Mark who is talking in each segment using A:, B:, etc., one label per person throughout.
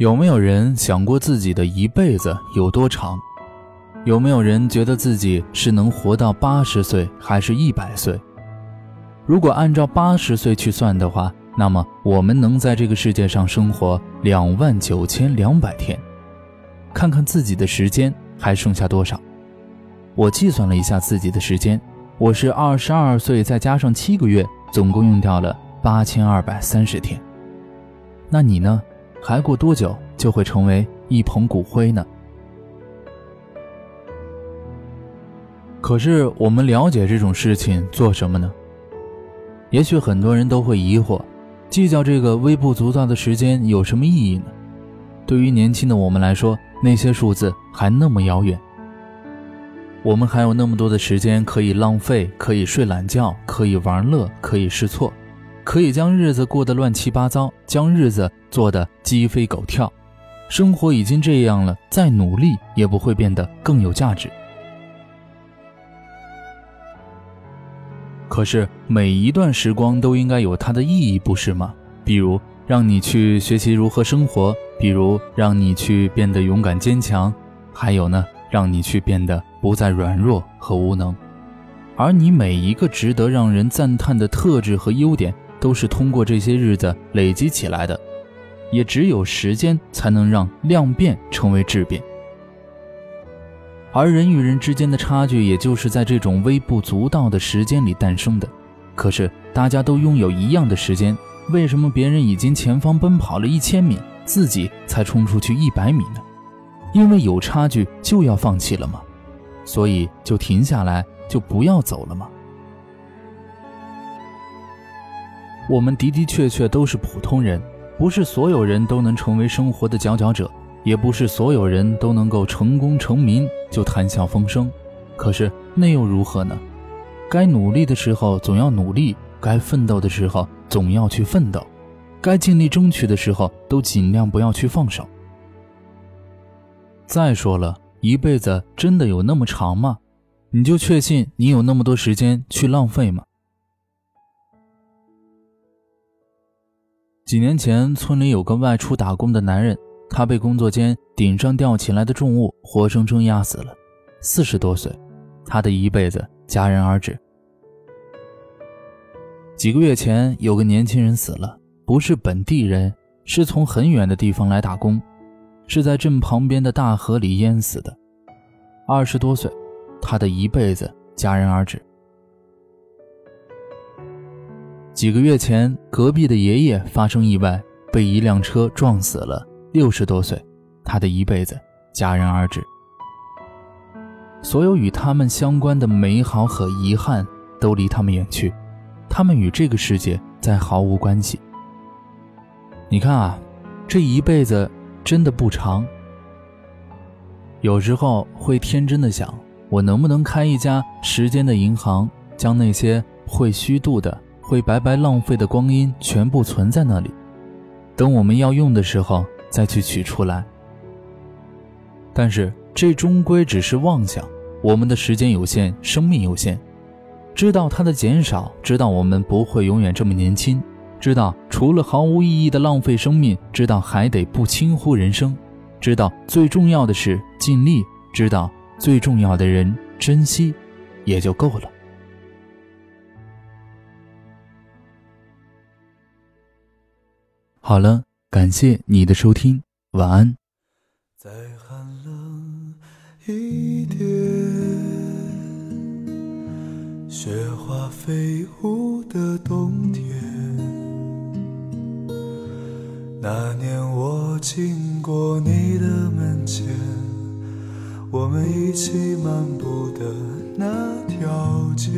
A: 有没有人想过自己的一辈子有多长？有没有人觉得自己是能活到八十岁还是一百岁？如果按照八十岁去算的话，那么我们能在这个世界上生活两万九千两百天。看看自己的时间还剩下多少？我计算了一下自己的时间，我是二十二岁再加上七个月，总共用掉了八千二百三十天。那你呢？还过多久就会成为一捧骨灰呢？可是我们了解这种事情做什么呢？也许很多人都会疑惑，计较这个微不足道的时间有什么意义呢？对于年轻的我们来说，那些数字还那么遥远。我们还有那么多的时间可以浪费，可以睡懒觉，可以玩乐，可以试错。可以将日子过得乱七八糟，将日子做得鸡飞狗跳，生活已经这样了，再努力也不会变得更有价值。可是每一段时光都应该有它的意义，不是吗？比如让你去学习如何生活，比如让你去变得勇敢坚强，还有呢，让你去变得不再软弱和无能。而你每一个值得让人赞叹的特质和优点。都是通过这些日子累积起来的，也只有时间才能让量变成为质变，而人与人之间的差距，也就是在这种微不足道的时间里诞生的。可是大家都拥有一样的时间，为什么别人已经前方奔跑了一千米，自己才冲出去一百米呢？因为有差距就要放弃了吗？所以就停下来，就不要走了吗？我们的的确确都是普通人，不是所有人都能成为生活的佼佼者，也不是所有人都能够成功成名就谈笑风生。可是那又如何呢？该努力的时候总要努力，该奋斗的时候总要去奋斗，该尽力争取的时候都尽量不要去放手。再说了，一辈子真的有那么长吗？你就确信你有那么多时间去浪费吗？几年前，村里有个外出打工的男人，他被工作间顶上吊起来的重物活生生压死了。四十多岁，他的一辈子戛然而止。几个月前，有个年轻人死了，不是本地人，是从很远的地方来打工，是在镇旁边的大河里淹死的。二十多岁，他的一辈子戛然而止。几个月前，隔壁的爷爷发生意外，被一辆车撞死了。六十多岁，他的一辈子戛然而止。所有与他们相关的美好和遗憾都离他们远去，他们与这个世界再毫无关系。你看啊，这一辈子真的不长。有时候会天真的想，我能不能开一家时间的银行，将那些会虚度的。会白白浪费的光阴全部存在那里，等我们要用的时候再去取出来。但是这终归只是妄想。我们的时间有限，生命有限，知道它的减少，知道我们不会永远这么年轻，知道除了毫无意义的浪费生命，知道还得不轻忽人生，知道最重要的是尽力，知道最重要的人珍惜，也就够了。好了，感谢你的收听，晚安。
B: 再寒冷一点，雪花飞舞的冬天。那年我经过你的门前，我们一起漫步的那条街，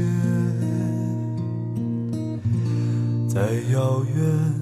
B: 在遥远。